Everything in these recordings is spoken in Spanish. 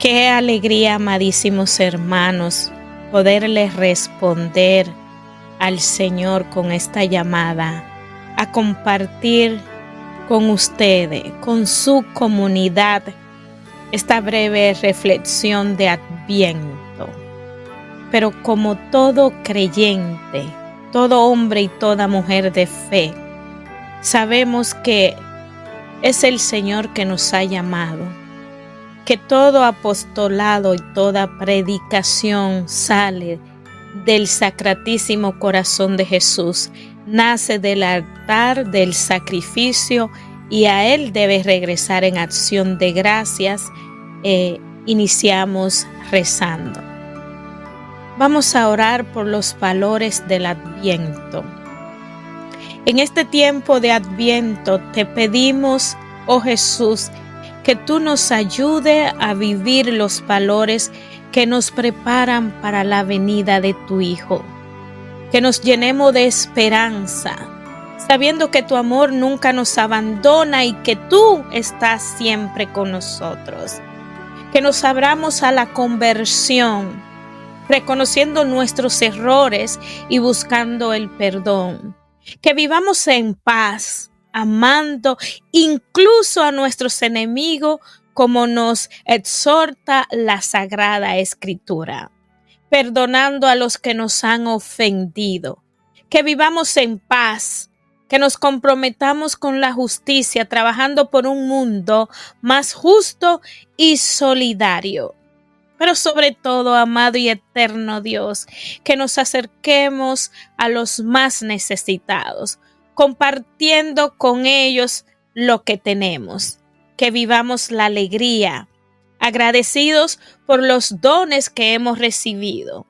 Qué alegría, amadísimos hermanos, poderles responder al Señor con esta llamada, a compartir con ustedes, con su comunidad, esta breve reflexión de Adviento. Pero como todo creyente, todo hombre y toda mujer de fe, sabemos que es el Señor que nos ha llamado, que todo apostolado y toda predicación sale del sacratísimo corazón de Jesús, nace del altar del sacrificio y a Él debe regresar en acción de gracias. Eh, iniciamos rezando. Vamos a orar por los valores del adviento. En este tiempo de Adviento te pedimos, oh Jesús, que tú nos ayude a vivir los valores que nos preparan para la venida de tu Hijo. Que nos llenemos de esperanza, sabiendo que tu amor nunca nos abandona y que tú estás siempre con nosotros. Que nos abramos a la conversión, reconociendo nuestros errores y buscando el perdón que vivamos en paz, amando incluso a nuestros enemigos como nos exhorta la Sagrada Escritura, perdonando a los que nos han ofendido, que vivamos en paz, que nos comprometamos con la justicia, trabajando por un mundo más justo y solidario. Pero sobre todo, amado y eterno Dios, que nos acerquemos a los más necesitados, compartiendo con ellos lo que tenemos, que vivamos la alegría, agradecidos por los dones que hemos recibido.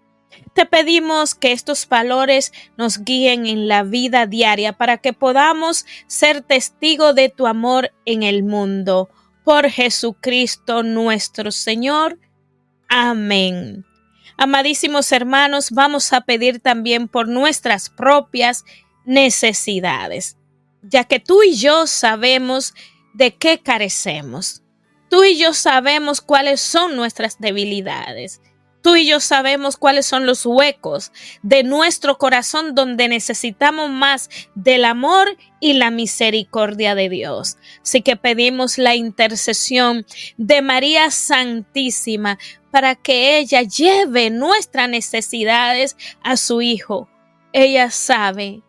Te pedimos que estos valores nos guíen en la vida diaria para que podamos ser testigos de tu amor en el mundo. Por Jesucristo nuestro Señor. Amén. Amadísimos hermanos, vamos a pedir también por nuestras propias necesidades, ya que tú y yo sabemos de qué carecemos. Tú y yo sabemos cuáles son nuestras debilidades. Tú y yo sabemos cuáles son los huecos de nuestro corazón donde necesitamos más del amor y la misericordia de Dios. Así que pedimos la intercesión de María Santísima para que ella lleve nuestras necesidades a su Hijo. Ella sabe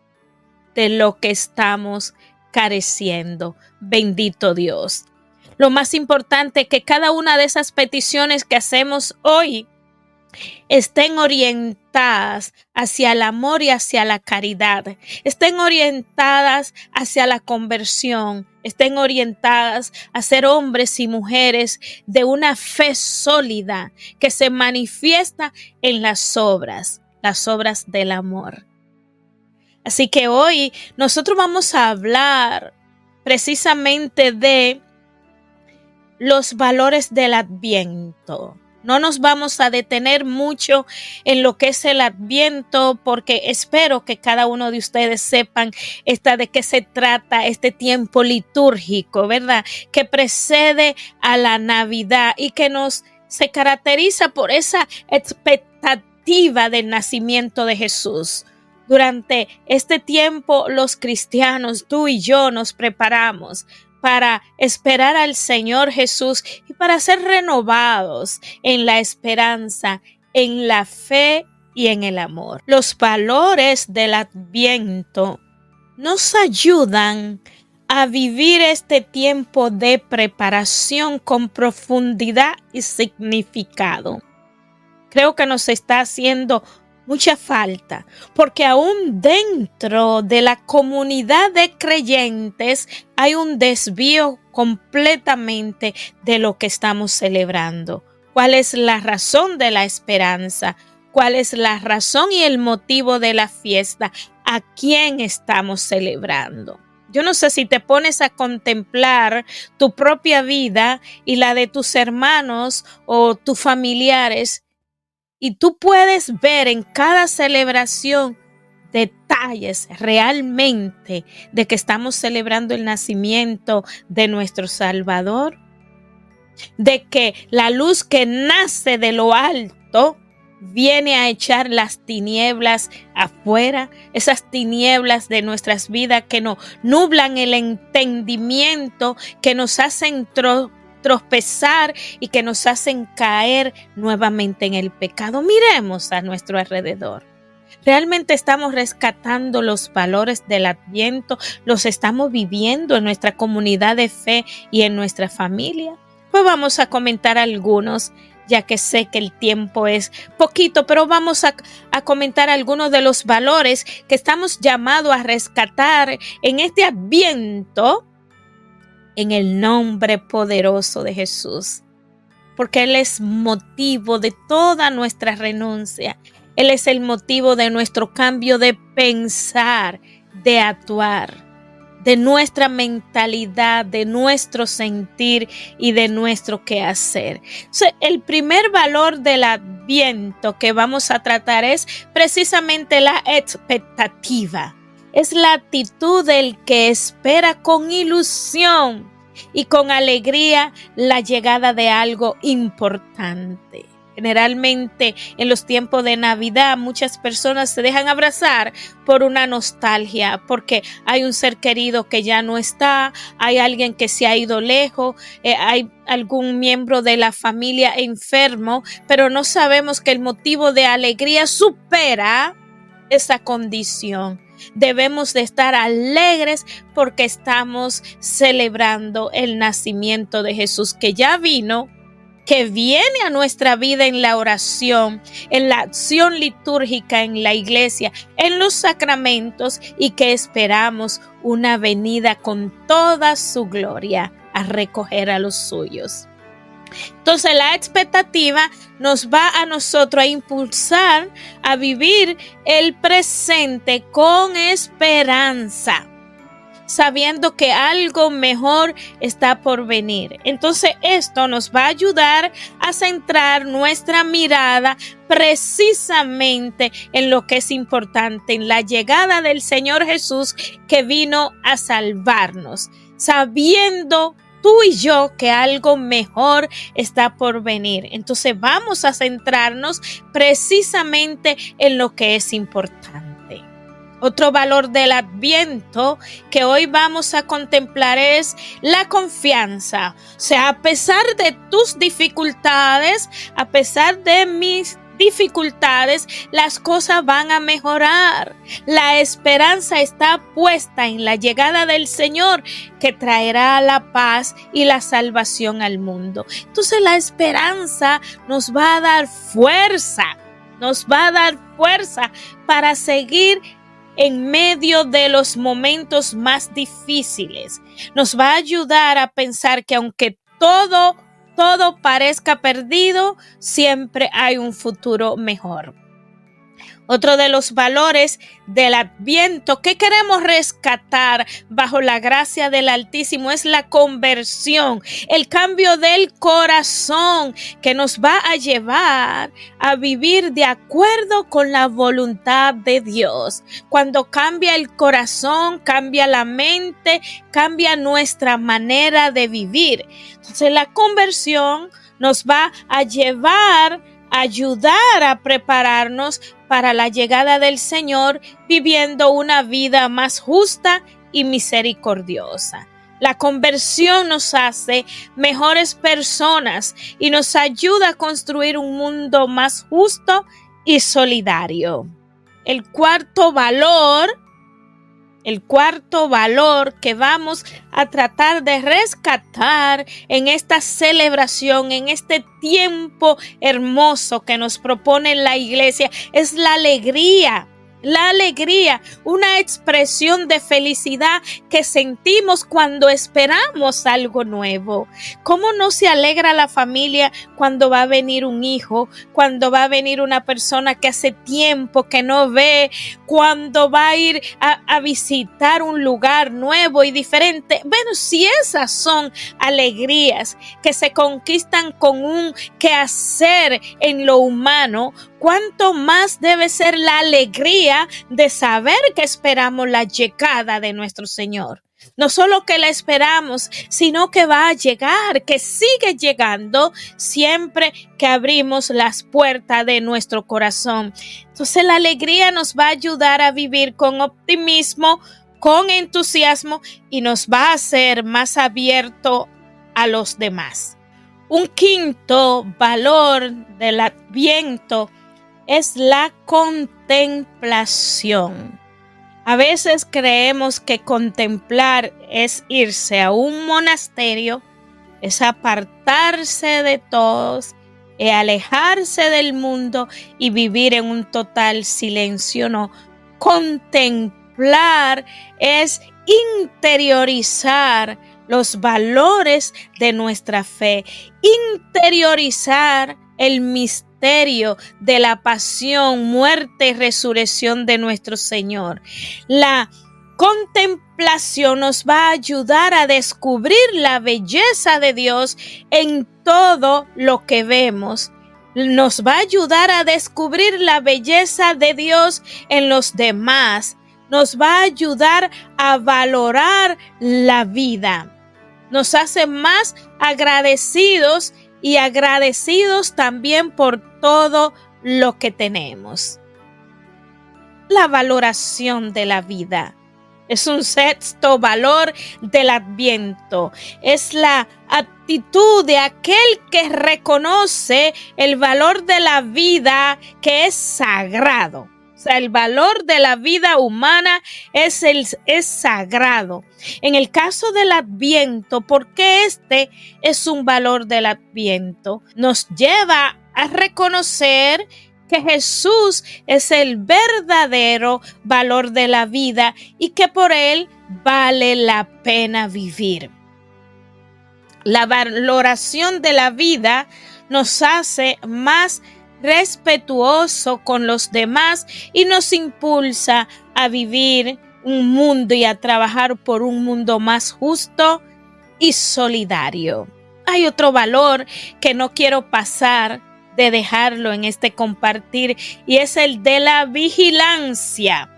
de lo que estamos careciendo. Bendito Dios. Lo más importante es que cada una de esas peticiones que hacemos hoy estén orientadas hacia el amor y hacia la caridad, estén orientadas hacia la conversión, estén orientadas a ser hombres y mujeres de una fe sólida que se manifiesta en las obras, las obras del amor. Así que hoy nosotros vamos a hablar precisamente de los valores del adviento. No nos vamos a detener mucho en lo que es el adviento porque espero que cada uno de ustedes sepan esta de qué se trata este tiempo litúrgico, ¿verdad? Que precede a la Navidad y que nos se caracteriza por esa expectativa del nacimiento de Jesús. Durante este tiempo los cristianos, tú y yo nos preparamos para esperar al Señor Jesús y para ser renovados en la esperanza, en la fe y en el amor. Los valores del adviento nos ayudan a vivir este tiempo de preparación con profundidad y significado. Creo que nos está haciendo mucha falta, porque aún dentro de la comunidad de creyentes hay un desvío completamente de lo que estamos celebrando. ¿Cuál es la razón de la esperanza? ¿Cuál es la razón y el motivo de la fiesta? ¿A quién estamos celebrando? Yo no sé si te pones a contemplar tu propia vida y la de tus hermanos o tus familiares y tú puedes ver en cada celebración detalles realmente de que estamos celebrando el nacimiento de nuestro Salvador. de que la luz que nace de lo alto viene a echar las tinieblas afuera, esas tinieblas de nuestras vidas que nos nublan el entendimiento, que nos hacen tropezar y que nos hacen caer nuevamente en el pecado. Miremos a nuestro alrededor. ¿Realmente estamos rescatando los valores del adviento? ¿Los estamos viviendo en nuestra comunidad de fe y en nuestra familia? Pues vamos a comentar algunos ya que sé que el tiempo es poquito, pero vamos a, comentar algunos de los valores que estamos llamados a rescatar en este adviento en el nombre poderoso de Jesús. Porque Él es motivo de toda nuestra renuncia. Él es el motivo de nuestro cambio de pensar, de actuar de nuestra mentalidad, de nuestro sentir y de nuestro quehacer. el primer valor del adviento que vamos a tratar es precisamente la expectativa. Es la actitud del que espera con ilusión y con alegría la llegada de algo importante. Generalmente en los tiempos de Navidad muchas personas se dejan abrazar por una nostalgia, porque hay un ser querido que ya no está, hay alguien que se ha ido lejos, eh, hay algún miembro de la familia enfermo, pero no sabemos que el motivo de alegría supera esa condición. Debemos de estar alegres porque estamos celebrando el nacimiento de Jesús que ya vino que viene a nuestra vida en la oración, en la acción litúrgica en la iglesia, en los sacramentos y que esperamos una venida con toda su gloria a recoger a los suyos. Entonces la expectativa nos va a nosotros a impulsar a vivir el presente con esperanza sabiendo que algo mejor está por venir. Entonces esto nos va a ayudar a centrar nuestra mirada precisamente en lo que es importante, en la llegada del Señor Jesús que vino a salvarnos, sabiendo tú y yo que algo mejor está por venir. Entonces vamos a centrarnos precisamente en lo que es importante. Otro valor del adviento que hoy vamos a contemplar es la confianza. O sea, a pesar de tus dificultades, a pesar de mis dificultades, las cosas van a mejorar. La esperanza está puesta en la llegada del Señor que traerá la paz y la salvación al mundo. Entonces la esperanza nos va a dar fuerza, nos va a dar fuerza para seguir en medio de los momentos más difíciles. Nos va a ayudar a pensar que aunque todo, todo parezca perdido, siempre hay un futuro mejor. Otro de los valores del adviento que queremos rescatar bajo la gracia del Altísimo es la conversión, el cambio del corazón que nos va a llevar a vivir de acuerdo con la voluntad de Dios. Cuando cambia el corazón, cambia la mente, cambia nuestra manera de vivir. Entonces la conversión nos va a llevar ayudar a prepararnos para la llegada del Señor viviendo una vida más justa y misericordiosa. La conversión nos hace mejores personas y nos ayuda a construir un mundo más justo y solidario. El cuarto valor el cuarto valor que vamos a tratar de rescatar en esta celebración, en este tiempo hermoso que nos propone la iglesia, es la alegría la alegría, una expresión de felicidad que sentimos cuando esperamos algo nuevo. ¿Cómo no se alegra la familia cuando va a venir un hijo, cuando va a venir una persona que hace tiempo que no ve, cuando va a ir a, visitar un lugar nuevo y diferente? Bueno, si esas son alegrías que se conquistan con un quehacer en lo humano, cuánto más debe ser la alegría de saber que esperamos la llegada de nuestro Señor. No solo que la esperamos, sino que va a llegar, que sigue llegando siempre que abrimos las puertas de nuestro corazón. Entonces la alegría nos va a ayudar a vivir con optimismo, con entusiasmo y nos va a hacer más abierto a los demás. Un quinto valor del adviento es la contemplación. A veces creemos que contemplar es irse a un monasterio, es apartarse de todos, es alejarse del mundo y vivir en un total silencio. No, contemplar es interiorizar los valores de nuestra fe, interiorizar el misterio de la pasión, muerte y resurrección de nuestro Señor. La contemplación nos va a ayudar a descubrir la belleza de Dios en todo lo que vemos. Nos va a ayudar a descubrir la belleza de Dios en los demás. Nos va a ayudar a valorar la vida. Nos hace más agradecidos y agradecidos también por todo lo que tenemos. La valoración de la vida es un sexto valor del adviento. Es la actitud de aquel que reconoce el valor de la vida que es sagrado. O sea, el valor de la vida humana es, el, es sagrado. En el caso del adviento, porque este es un valor del adviento, nos lleva reconocer que Jesús es el verdadero valor de la vida y que por él vale la pena vivir. La valoración de la vida nos hace más respetuoso con los demás y nos impulsa a vivir un mundo y a trabajar por un mundo más justo y solidario. Hay otro valor que no quiero pasar de dejarlo en este compartir y es el de la vigilancia.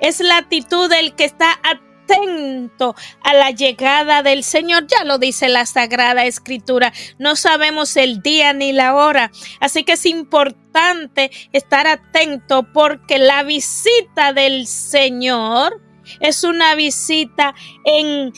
Es la actitud del que está atento a la llegada del Señor. Ya lo dice la Sagrada Escritura. No sabemos el día ni la hora. Así que es importante estar atento porque la visita del Señor es una visita en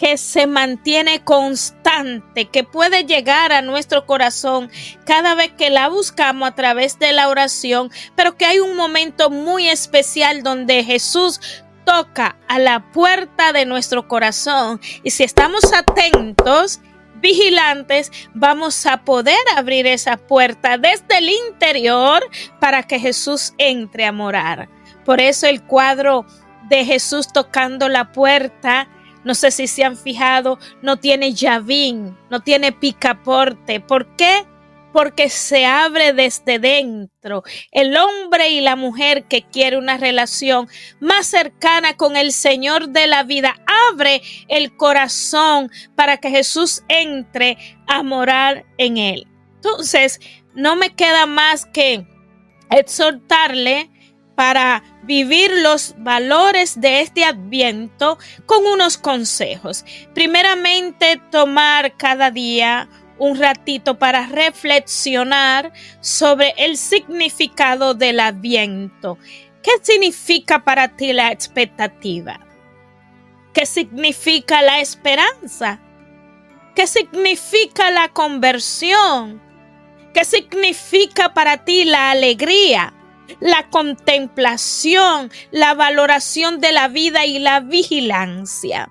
que se mantiene constante, que puede llegar a nuestro corazón cada vez que la buscamos a través de la oración, pero que hay un momento muy especial donde Jesús toca a la puerta de nuestro corazón y si estamos atentos, vigilantes, vamos a poder abrir esa puerta desde el interior para que Jesús entre a morar. Por eso el cuadro de Jesús tocando la puerta, no sé si se han fijado, no tiene llavín, no tiene picaporte. ¿Por qué? porque se abre desde dentro. El hombre y la mujer que quiere una relación más cercana con el Señor de la vida abre el corazón para que Jesús entre a morar en él. Entonces, no me queda más que exhortarle para vivir los valores de este adviento con unos consejos. Primeramente, tomar cada día un ratito para reflexionar sobre el significado del adviento. ¿Qué significa para ti la expectativa? ¿Qué significa la esperanza? ¿Qué significa la conversión? ¿Qué significa para ti la alegría? La contemplación, la valoración de la vida y la vigilancia.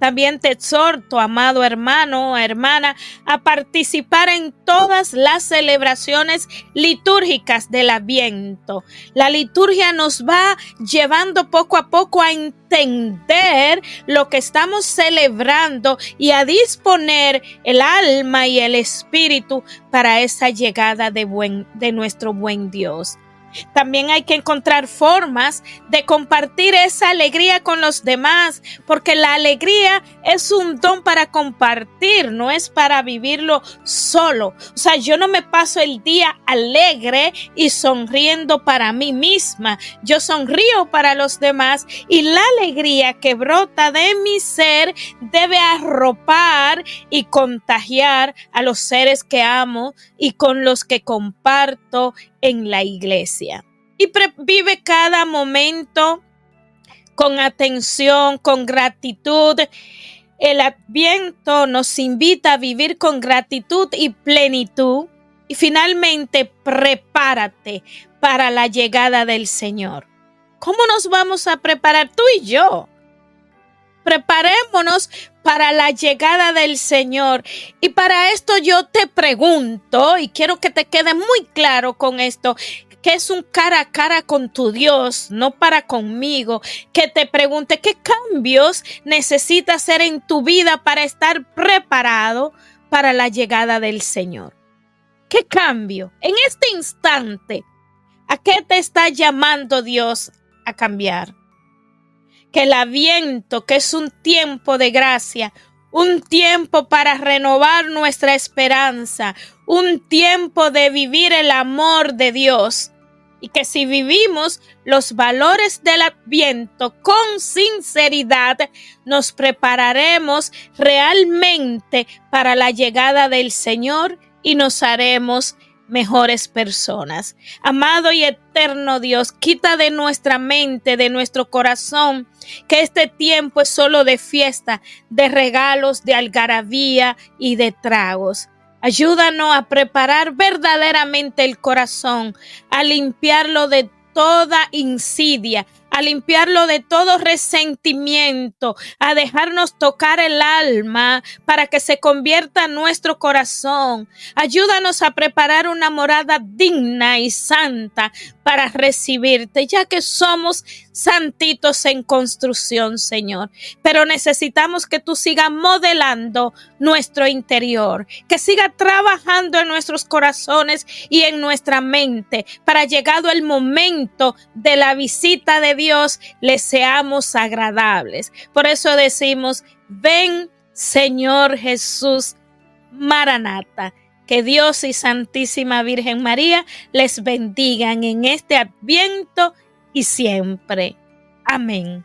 También te exhorto, amado hermano o hermana, a participar en todas las celebraciones litúrgicas del Adviento. La liturgia nos va llevando poco a poco a entender lo que estamos celebrando y a disponer el alma y el espíritu para esa llegada de, buen, de nuestro buen Dios. También hay que encontrar formas de compartir esa alegría con los demás, porque la alegría es un don para compartir, no es para vivirlo solo. O sea, yo no me paso el día alegre y sonriendo para mí misma. Yo sonrío para los demás y la alegría que brota de mi ser debe arropar y contagiar a los seres que amo y con los que comparto en la iglesia. Y vive cada momento con atención, con gratitud. El adviento nos invita a vivir con gratitud y plenitud. Y finalmente, prepárate para la llegada del Señor. ¿Cómo nos vamos a preparar tú y yo? Preparémonos para la llegada del Señor. Y para esto yo te pregunto, y quiero que te quede muy claro con esto, que es un cara a cara con tu Dios, no para conmigo, que te pregunte qué cambios necesitas hacer en tu vida para estar preparado para la llegada del Señor. ¿Qué cambio? En este instante, ¿a qué te está llamando Dios a cambiar? Que el aviento, que es un tiempo de gracia, un tiempo para renovar nuestra esperanza, un tiempo de vivir el amor de Dios. Y que si vivimos los valores del adviento con sinceridad, nos prepararemos realmente para la llegada del Señor y nos haremos mejores personas. Amado y eterno Dios, quita de nuestra mente, de nuestro corazón, que este tiempo es solo de fiesta, de regalos, de algarabía y de tragos. Ayúdanos a preparar verdaderamente el corazón, a limpiarlo de toda insidia, limpiarlo de todo resentimiento, a dejarnos tocar el alma para que se convierta nuestro corazón. Ayúdanos a preparar una morada digna y santa para recibirte, ya que somos santitos en construcción, Señor. Pero necesitamos que tú sigas modelando nuestro interior, que siga trabajando en nuestros corazones y en nuestra mente para llegado el momento de la visita de Dios, le seamos agradables. Por eso decimos, ven Señor Jesús, Maranata. Que Dios y Santísima Virgen María les bendigan en este adviento y siempre. Amén.